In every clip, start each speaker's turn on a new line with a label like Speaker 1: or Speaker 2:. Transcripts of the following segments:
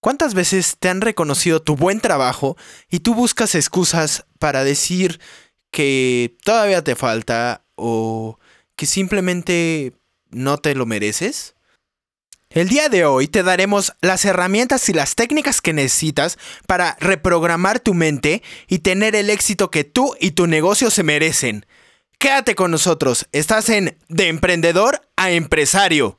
Speaker 1: ¿Cuántas veces te han reconocido tu buen trabajo y tú buscas excusas para decir que todavía te falta o que simplemente no te lo mereces? El día de hoy te daremos las herramientas y las técnicas que necesitas para reprogramar tu mente y tener el éxito que tú y tu negocio se merecen. Quédate con nosotros, estás en De Emprendedor a Empresario.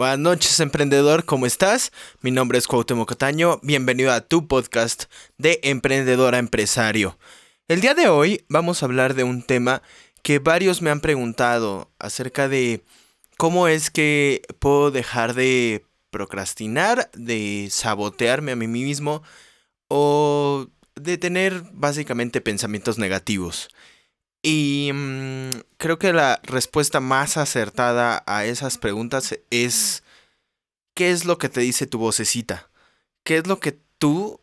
Speaker 1: Buenas noches, emprendedor, ¿cómo estás? Mi nombre es Cuauhtémoc Cataño, bienvenido a tu podcast de emprendedor a empresario. El día de hoy vamos a hablar de un tema que varios me han preguntado acerca de cómo es que puedo dejar de procrastinar, de sabotearme a mí mismo o de tener básicamente pensamientos negativos. Y mm, creo que la respuesta más acertada a esas preguntas es ¿qué es lo que te dice tu vocecita? ¿Qué es lo que tú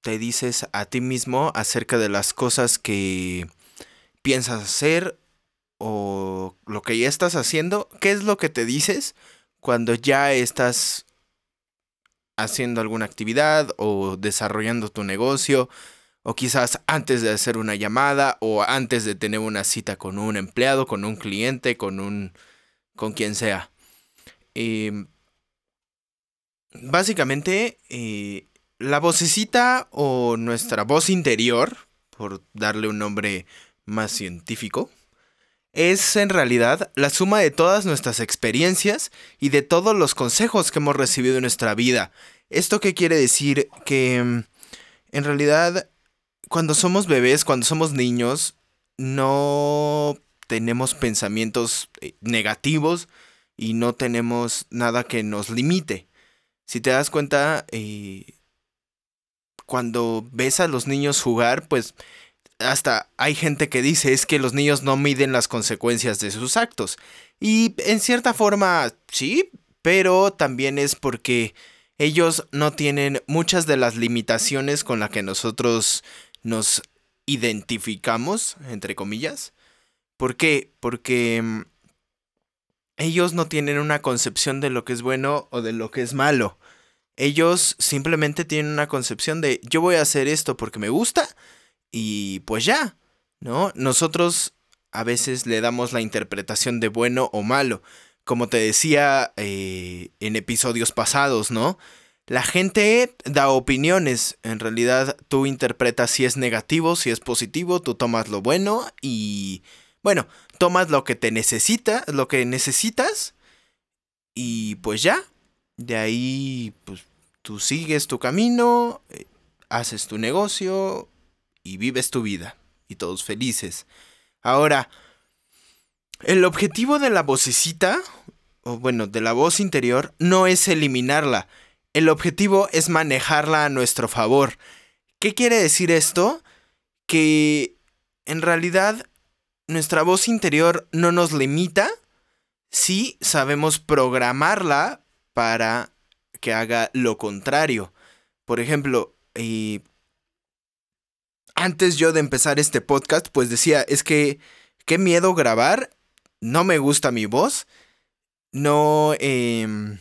Speaker 1: te dices a ti mismo acerca de las cosas que piensas hacer o lo que ya estás haciendo, ¿qué es lo que te dices cuando ya estás haciendo alguna actividad o desarrollando tu negocio o quizás antes de hacer una llamada o antes de tener una cita con un empleado, con un cliente, con un con quien sea. Em, básicamente eh, la vocecita o nuestra voz interior, por darle un nombre más científico, es en realidad la suma de todas nuestras experiencias y de todos los consejos que hemos recibido en nuestra vida. ¿Esto qué quiere decir? Que mm, en realidad cuando somos bebés, cuando somos niños, no tenemos pensamientos eh, negativos y no tenemos nada que nos limite. Si te das cuenta, eh, cuando ves a los niños jugar, pues hasta hay gente que dice es que los niños no miden las consecuencias de sus actos. Y en cierta forma, sí, pero también es porque ellos no tienen muchas de las limitaciones con las que nosotros nos identificamos, entre comillas. ¿Por qué? Porque mm, ellos no tienen una concepción de lo que es bueno o de lo que es malo. Ellos simplemente tienen una concepción de yo voy a hacer esto porque me gusta y pues ya, ¿no? Nosotros a veces le damos la interpretación de bueno o malo. Como te decía eh, en episodios pasados, ¿no? La gente da opiniones. En realidad tú interpretas si es negativo, si es positivo, tú tomas lo bueno y bueno, tomas lo que te necesita, lo que necesitas y pues ya. De ahí pues tú sigues tu camino, eh, haces tu negocio y vives tu vida y todos felices. Ahora, el objetivo de la vocecita, o bueno, de la voz interior, no es eliminarla. El objetivo es manejarla a nuestro favor. ¿Qué quiere decir esto? Que en realidad nuestra voz interior no nos limita si sabemos programarla para que haga lo contrario. Por ejemplo, eh, antes yo de empezar este podcast, pues decía, es que qué miedo grabar, no me gusta mi voz, no, eh,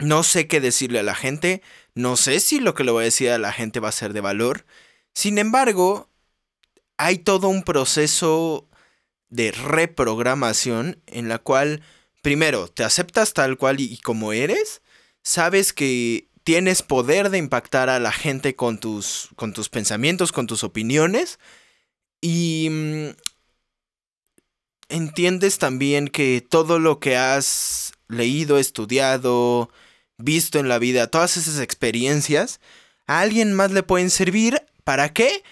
Speaker 1: no sé qué decirle a la gente, no sé si lo que le voy a decir a la gente va a ser de valor. Sin embargo, hay todo un proceso de reprogramación en la cual, primero, te aceptas tal cual y como eres, sabes que tienes poder de impactar a la gente con tus, con tus pensamientos, con tus opiniones. Y mm, entiendes también que todo lo que has leído, estudiado, visto en la vida, todas esas experiencias, a alguien más le pueden servir. ¿Para qué?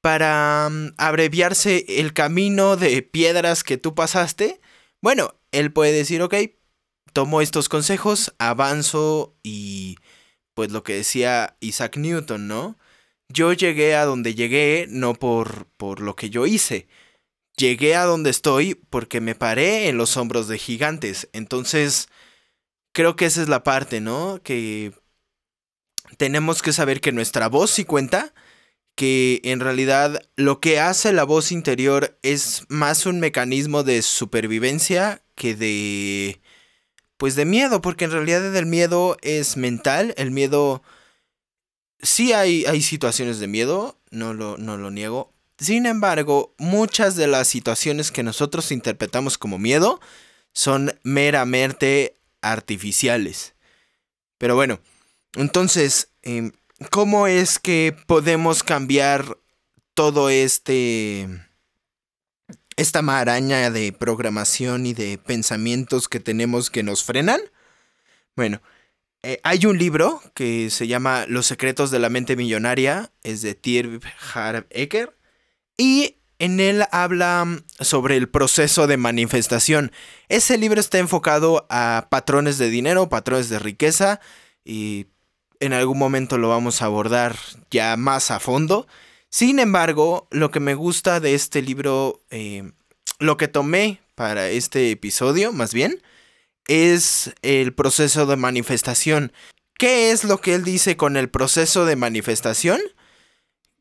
Speaker 1: Para mm, abreviarse el camino de piedras que tú pasaste. Bueno, él puede decir, ok, tomo estos consejos, avanzo y pues lo que decía Isaac Newton, ¿no? Yo llegué a donde llegué no por, por lo que yo hice. Llegué a donde estoy porque me paré en los hombros de gigantes. Entonces, creo que esa es la parte, ¿no? Que tenemos que saber que nuestra voz sí cuenta, que en realidad lo que hace la voz interior es más un mecanismo de supervivencia que de pues de miedo, porque en realidad el miedo es mental, el miedo... Sí hay, hay situaciones de miedo, no lo, no lo niego. Sin embargo, muchas de las situaciones que nosotros interpretamos como miedo son meramente artificiales. Pero bueno, entonces, em, ¿cómo es que podemos cambiar todo este esta maraña de programación y de pensamientos que tenemos que nos frenan? Bueno, eh, hay un libro que se llama Los secretos de la mente millonaria, es de Harv Eker, y en él habla sobre el proceso de manifestación. Ese libro está enfocado a patrones de dinero, patrones de riqueza, y en algún momento lo vamos a abordar ya más a fondo. Sin embargo, lo que me gusta de este libro, eh, lo que tomé para este episodio, más bien, es el proceso de manifestación. ¿Qué es lo que él dice con el proceso de manifestación?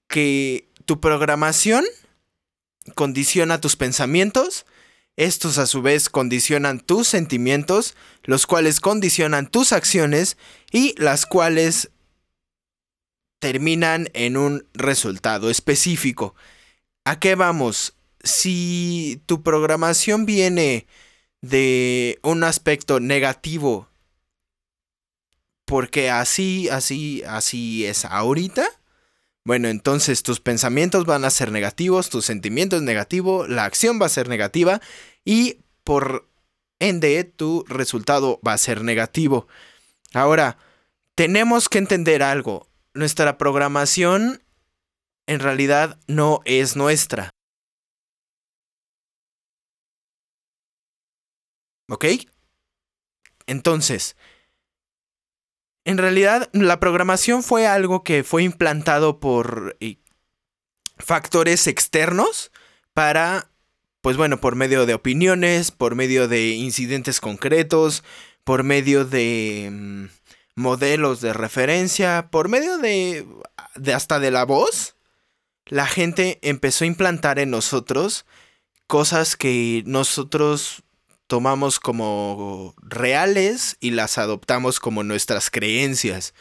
Speaker 1: Que tu programación condiciona tus pensamientos, estos a su vez condicionan tus sentimientos, los cuales condicionan tus acciones y las cuales terminan en un resultado específico. ¿A qué vamos? Si tu programación viene de un aspecto negativo, porque así, así, así es ahorita, bueno, entonces tus pensamientos van a ser negativos, tus sentimientos negativos, la acción va a ser negativa y por ende tu resultado va a ser negativo. Ahora, tenemos que entender algo nuestra programación en realidad no es nuestra. ¿Ok? Entonces, en realidad la programación fue algo que fue implantado por eh, factores externos para, pues bueno, por medio de opiniones, por medio de incidentes concretos, por medio de... Mm, modelos de referencia, por medio de, de hasta de la voz, la gente empezó a implantar en nosotros cosas que nosotros tomamos como reales y las adoptamos como nuestras creencias.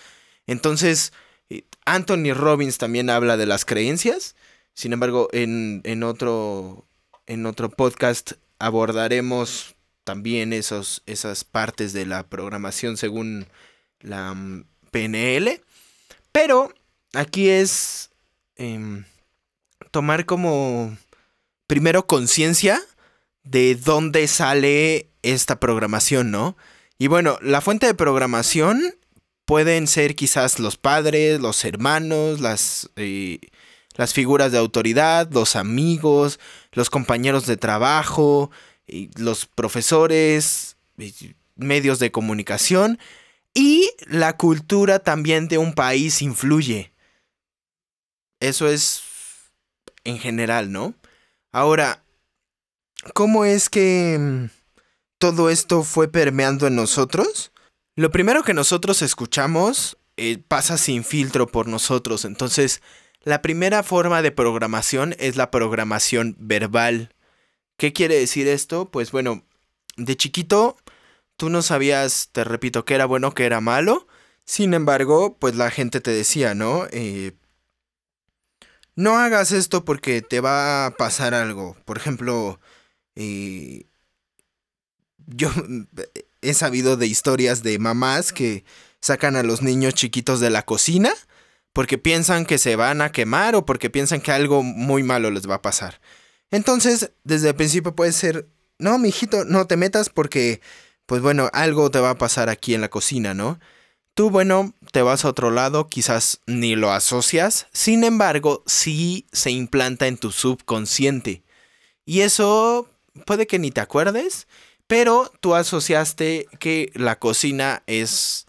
Speaker 1: Entonces, eh, Anthony Robbins también habla de las creencias. Sin embargo, en, en, otro, en otro podcast abordaremos también esos, esas partes de la programación según la mm, PNL. Pero aquí es em, tomar como primero conciencia de dónde sale esta programación, ¿no? Y bueno, la fuente de programación pueden ser quizás los padres, los hermanos, las, eh, las figuras de autoridad, los amigos, los compañeros de trabajo, los profesores, medios de comunicación. Y la cultura también de un país influye. Eso es en general, ¿no? Ahora, ¿cómo es que mm, todo esto fue permeando en nosotros? Lo primero que nosotros escuchamos eh, pasa sin filtro por nosotros. Entonces, la primera forma de programación es la programación verbal. ¿Qué quiere decir esto? Pues bueno, de chiquito tú no sabías, te repito, que era bueno, que era malo. Sin embargo, pues la gente te decía, ¿no? Eh, no hagas esto porque te va a pasar algo. Por ejemplo, eh, yo he sabido de historias de mamás que sacan a los niños chiquitos de la cocina porque piensan que se van a quemar o porque piensan que algo muy malo les va a pasar. Entonces, desde el principio puede ser, no, mijito, no te metas porque, pues bueno, algo te va a pasar aquí en la cocina, ¿no? Tú, bueno, te vas a otro lado, quizás ni lo asocias, sin embargo, sí se implanta en tu subconsciente. Y eso puede que ni te acuerdes, pero tú asociaste que la cocina es,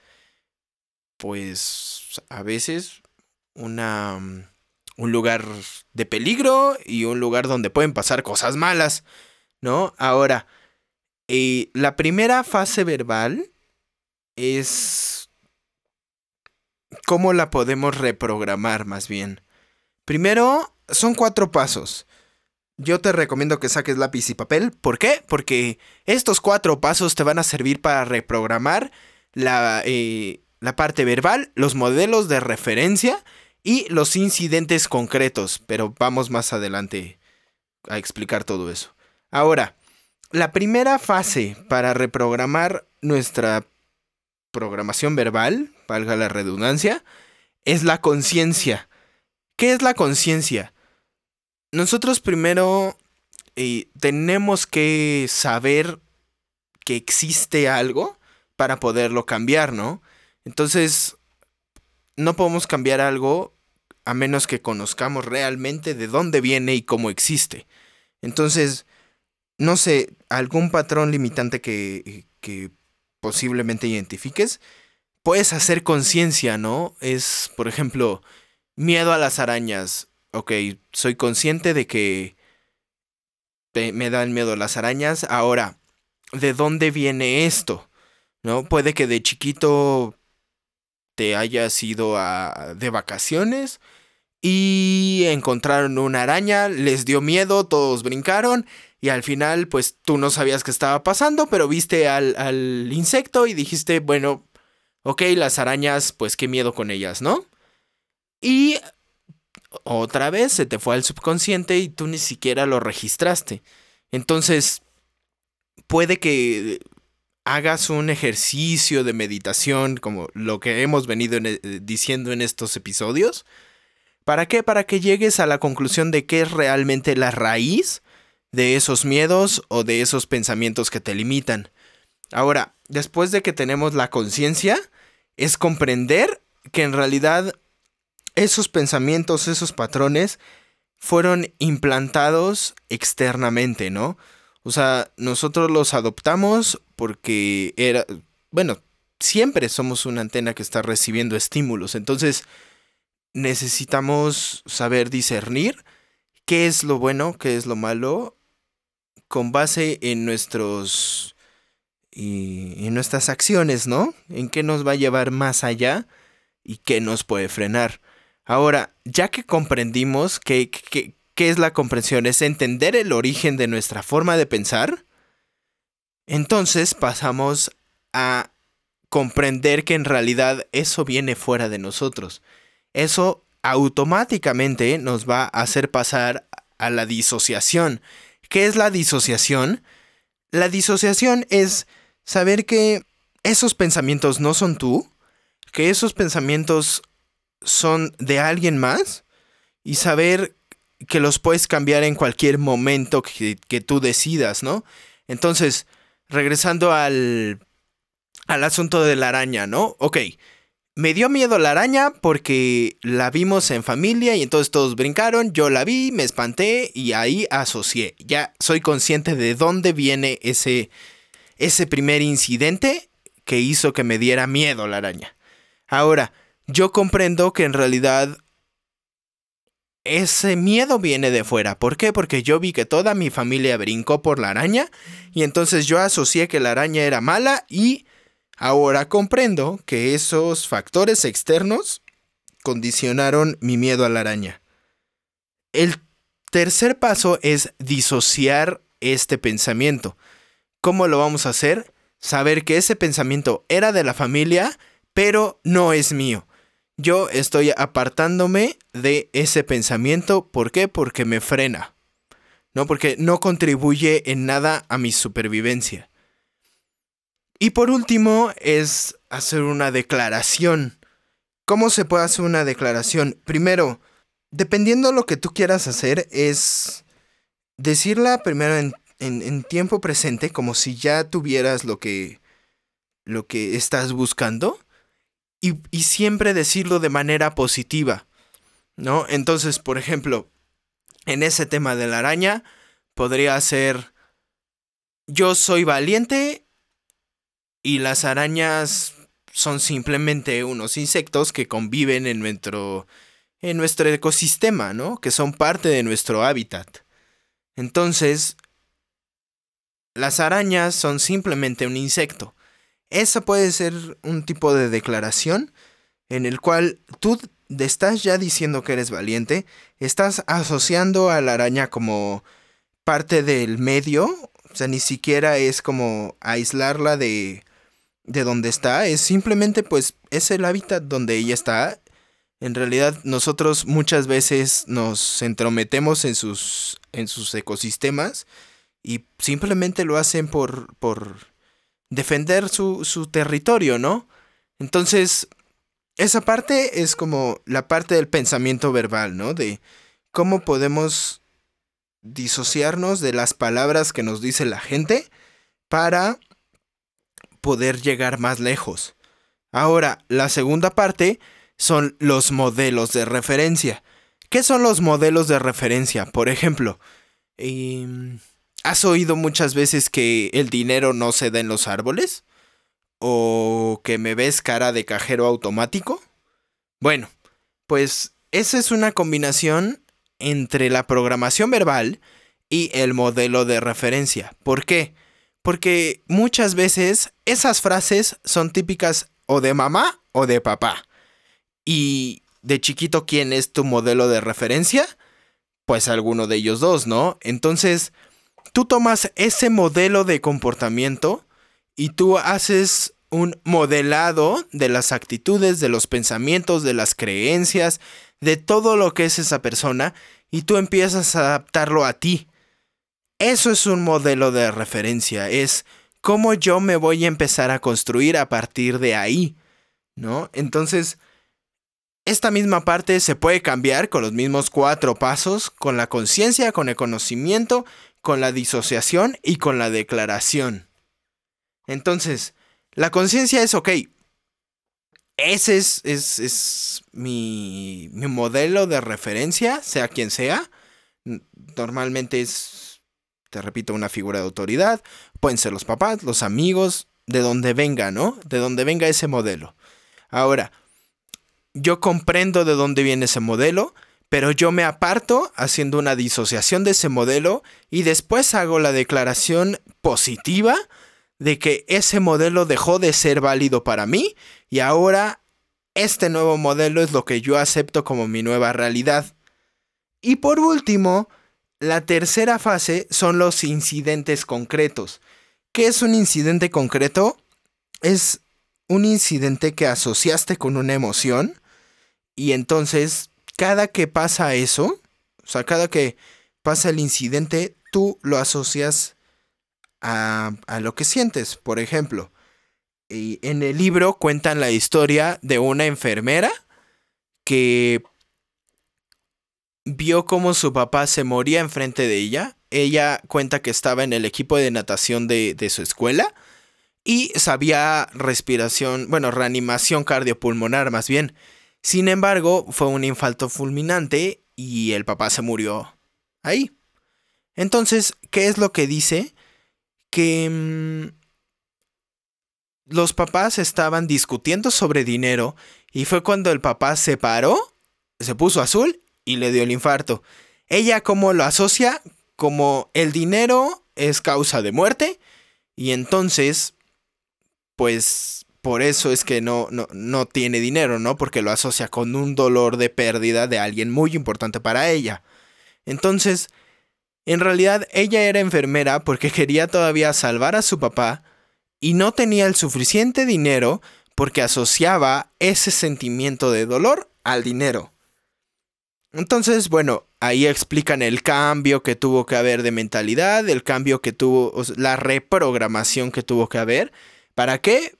Speaker 1: pues, a veces una, un lugar de peligro y un lugar donde pueden pasar cosas malas, ¿no? Ahora, eh, la primera fase verbal es... ¿Cómo la podemos reprogramar más bien? Primero, son cuatro pasos. Yo te recomiendo que saques lápiz y papel. ¿Por qué? Porque estos cuatro pasos te van a servir para reprogramar la, eh, la parte verbal, los modelos de referencia y los incidentes concretos, pero vamos más adelante a explicar todo eso. Ahora, la primera fase para reprogramar nuestra programación verbal, valga la redundancia, es la conciencia. ¿Qué es la conciencia? Nosotros primero eh, tenemos que saber que existe algo para poderlo cambiar, ¿no? Entonces, no podemos cambiar algo a menos que conozcamos realmente de dónde viene y cómo existe. Entonces, no sé, algún patrón limitante que, que posiblemente identifiques, puedes hacer conciencia, ¿no? Es, por ejemplo, miedo a las arañas. Ok, soy consciente de que me dan miedo las arañas. Ahora, ¿de dónde viene esto? ¿No? Puede que de chiquito te hayas ido a, de vacaciones y encontraron una araña, les dio miedo, todos brincaron y al final pues tú no sabías qué estaba pasando, pero viste al, al insecto y dijiste, bueno, ok, las arañas, pues qué miedo con ellas, ¿no? Y otra vez se te fue al subconsciente y tú ni siquiera lo registraste. Entonces, puede que hagas un ejercicio de meditación como lo que hemos venido eh, diciendo en estos episodios. ¿Para qué? Para que llegues a la conclusión de qué es realmente la raíz de esos miedos o de esos pensamientos que te limitan. Ahora, después de que tenemos la conciencia, es comprender que en realidad esos pensamientos, esos patrones, fueron implantados externamente, ¿no? O sea, nosotros los adoptamos porque era, bueno, siempre somos una antena que está recibiendo estímulos. Entonces, necesitamos saber discernir qué es lo bueno, qué es lo malo, con base en nuestros y en nuestras acciones, ¿no? En qué nos va a llevar más allá y qué nos puede frenar. Ahora, ya que comprendimos que, ¿Qué es la comprensión? Es entender el origen de nuestra forma de pensar. Entonces pasamos a comprender que en realidad eso viene fuera de nosotros. Eso automáticamente nos va a hacer pasar a la disociación. ¿Qué es la disociación? La disociación es saber que esos pensamientos no son tú, que esos pensamientos son de alguien más y saber que los puedes cambiar en cualquier momento que, tú decidas, ¿no? Entonces, regresando al, al asunto de la araña, ¿no? Ok, me dio miedo la araña porque la vimos en familia y entonces todos brincaron, yo la vi, me espanté y ahí asocié. Ya soy consciente de dónde viene ese, ese primer incidente que hizo que me diera miedo la araña. Ahora, yo comprendo que en realidad ese miedo viene de fuera. ¿Por qué? Porque yo vi que toda mi familia brincó por la araña y entonces yo asocié que la araña era mala y ahora comprendo que esos factores externos condicionaron mi miedo a la araña. El tercer paso es disociar este pensamiento. ¿Cómo lo vamos a hacer? Saber que ese pensamiento era de la familia, pero no es mío yo estoy apartándome de ese pensamiento. ¿Por qué? Porque me frena. ¿No? Porque no contribuye en nada a mi supervivencia. Y por último es hacer una declaración. ¿Cómo se puede hacer una declaración? Primero, dependiendo de lo que tú quieras hacer, es decirla primero en, tiempo presente, como si ya tuvieras lo que, lo que estás buscando, y, y siempre decirlo de manera positiva, ¿no? Entonces, por ejemplo, en ese tema de la araña, podría ser, yo soy valiente y las arañas son simplemente unos insectos que conviven en nuestro, en nuestro ecosistema, ¿no? Que son parte de nuestro hábitat. Entonces, las arañas son simplemente un insecto. Esa puede ser un tipo de declaración en el cual tú estás ya diciendo que eres valiente, estás asociando a la araña como parte del medio, o sea, ni siquiera es como aislarla de, de donde está, es simplemente pues es el hábitat donde ella está. En realidad nosotros muchas veces nos entrometemos en sus, en sus ecosistemas y simplemente lo hacen por, por defender su, su territorio, ¿no? Entonces, esa parte es como la parte del pensamiento verbal, ¿no? De cómo podemos disociarnos de las palabras que nos dice la gente para poder llegar más lejos. Ahora, la segunda parte son los modelos de referencia. ¿Qué son los modelos de referencia? Por ejemplo, em, ¿has oído muchas veces que el dinero no se da en los árboles? o que me ves cara de cajero automático? Bueno, pues esa es una combinación entre la programación verbal y el modelo de referencia. ¿Por qué? Porque muchas veces esas frases son típicas o de mamá o de papá. Y de chiquito, ¿quién es tu modelo de referencia? Pues alguno de ellos dos, ¿no? Entonces, tú tomas ese modelo de comportamiento y tú haces un modelado de las actitudes, de los pensamientos, de las creencias, de todo lo que es esa persona y tú empiezas a adaptarlo a ti. Eso es un modelo de referencia, es cómo yo me voy a empezar a construir a partir de ahí, ¿no? Entonces, esta misma parte se puede cambiar con los mismos cuatro pasos, con la conciencia, con el conocimiento, con la disociación y con la declaración. Entonces, la conciencia es, ok, ese es, es, mi, mi, modelo de referencia, sea quien sea. Normalmente es, te repito, una figura de autoridad. Pueden ser los papás, los amigos, de donde venga, ¿no? De donde venga ese modelo. Ahora, yo comprendo de dónde viene ese modelo, pero yo me aparto haciendo una disociación de ese modelo y después hago la declaración positiva de que ese modelo dejó de ser válido para mí y ahora este nuevo modelo es lo que yo acepto como mi nueva realidad. Y por último, la tercera fase son los incidentes concretos. ¿Qué es un incidente concreto? Es un incidente que asociaste con una emoción y entonces cada que pasa eso, o sea, cada que pasa el incidente, tú lo asocias a, lo que sientes. Por ejemplo, y en el libro cuentan la historia de una enfermera que vio cómo su papá se moría enfrente de ella. Ella cuenta que estaba en el equipo de natación de, de su escuela y sabía respiración, bueno, reanimación cardiopulmonar más bien. Sin embargo, fue un infarto fulminante y el papá se murió ahí. Entonces, ¿qué es lo que dice? que mm, los papás estaban discutiendo sobre dinero y fue cuando el papá se paró, se puso azul y le dio el infarto. Ella como lo asocia como el dinero es causa de muerte y entonces pues por eso es que no, no, no tiene dinero, ¿no? Porque lo asocia con un dolor de pérdida de alguien muy importante para ella. Entonces, en realidad ella era enfermera porque quería todavía salvar a su papá y no tenía el suficiente dinero porque asociaba ese sentimiento de dolor al dinero. Entonces, bueno, ahí explican el cambio que tuvo que haber de mentalidad, el cambio que tuvo, la reprogramación que tuvo que haber ¿Para qué?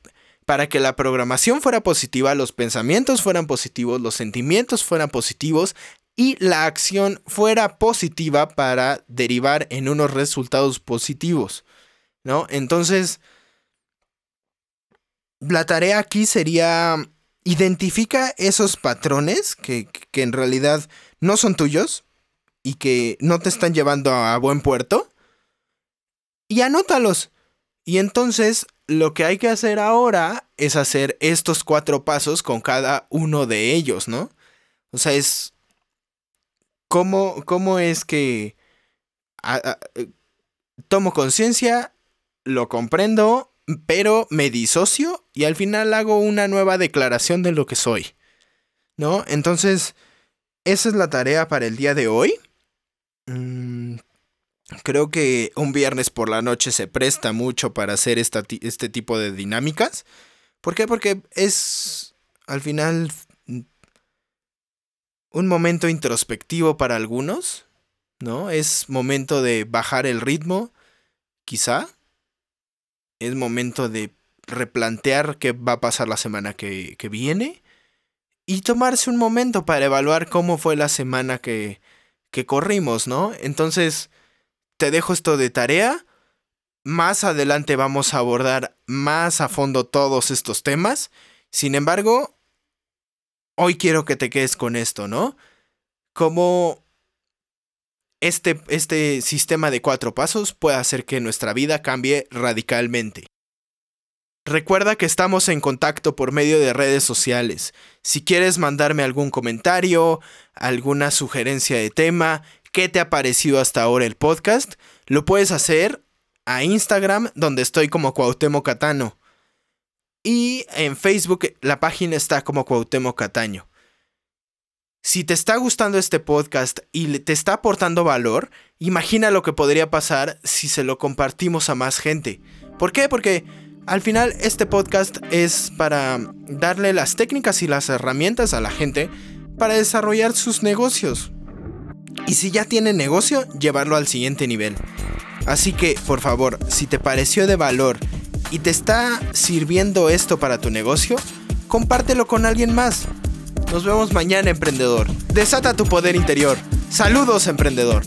Speaker 1: Para que la programación fuera positiva, los pensamientos fueran positivos, los sentimientos fueran positivos y la acción fuera positiva para derivar en unos resultados positivos, ¿no? Entonces, la tarea aquí sería identifica esos patrones que, que, en realidad no son tuyos y que no te están llevando a buen puerto y anótalos. Y entonces lo que hay que hacer ahora es hacer estos cuatro pasos con cada uno de ellos, ¿no? O sea, es... ¿Cómo, cómo es que... Eh, tomo conciencia, lo comprendo, pero me disocio y al final hago una nueva declaración de lo que soy. ¿No? Entonces, esa es la tarea para el día de hoy. Creo que un viernes por la noche se presta mucho para hacer este tipo de dinámicas. ¿Por qué? Porque es al final un momento introspectivo para algunos, ¿no? Es momento de bajar el ritmo, quizá es momento de replantear qué va a pasar la semana que, viene y tomarse un momento para evaluar cómo fue la semana que, que corrimos, ¿no? Entonces, te dejo esto de tarea. Más adelante vamos a abordar más a fondo todos estos temas. Sin embargo, hoy quiero que te quedes con esto, ¿no? Cómo este, este sistema de cuatro pasos puede hacer que nuestra vida cambie radicalmente. Recuerda que estamos en contacto por medio de redes sociales. Si quieres mandarme algún comentario, alguna sugerencia de tema, qué te ha parecido hasta ahora el podcast, lo puedes hacer a Instagram, donde estoy como Cuauhtémoc Catano. Y en Facebook la página está como Cuauhtémoc Cataño. Si te está gustando este podcast y te está aportando valor, imagina lo que podría pasar si se lo compartimos a más gente. ¿Por qué? Porque al final este podcast es para darle las técnicas y las herramientas a la gente para desarrollar sus negocios. Y si ya tiene negocio, llevarlo al siguiente nivel. Así que, por favor, si te pareció de valor y te está sirviendo esto para tu negocio, compártelo con alguien más. Nos vemos mañana, emprendedor. Desata tu poder interior. Saludos, emprendedor.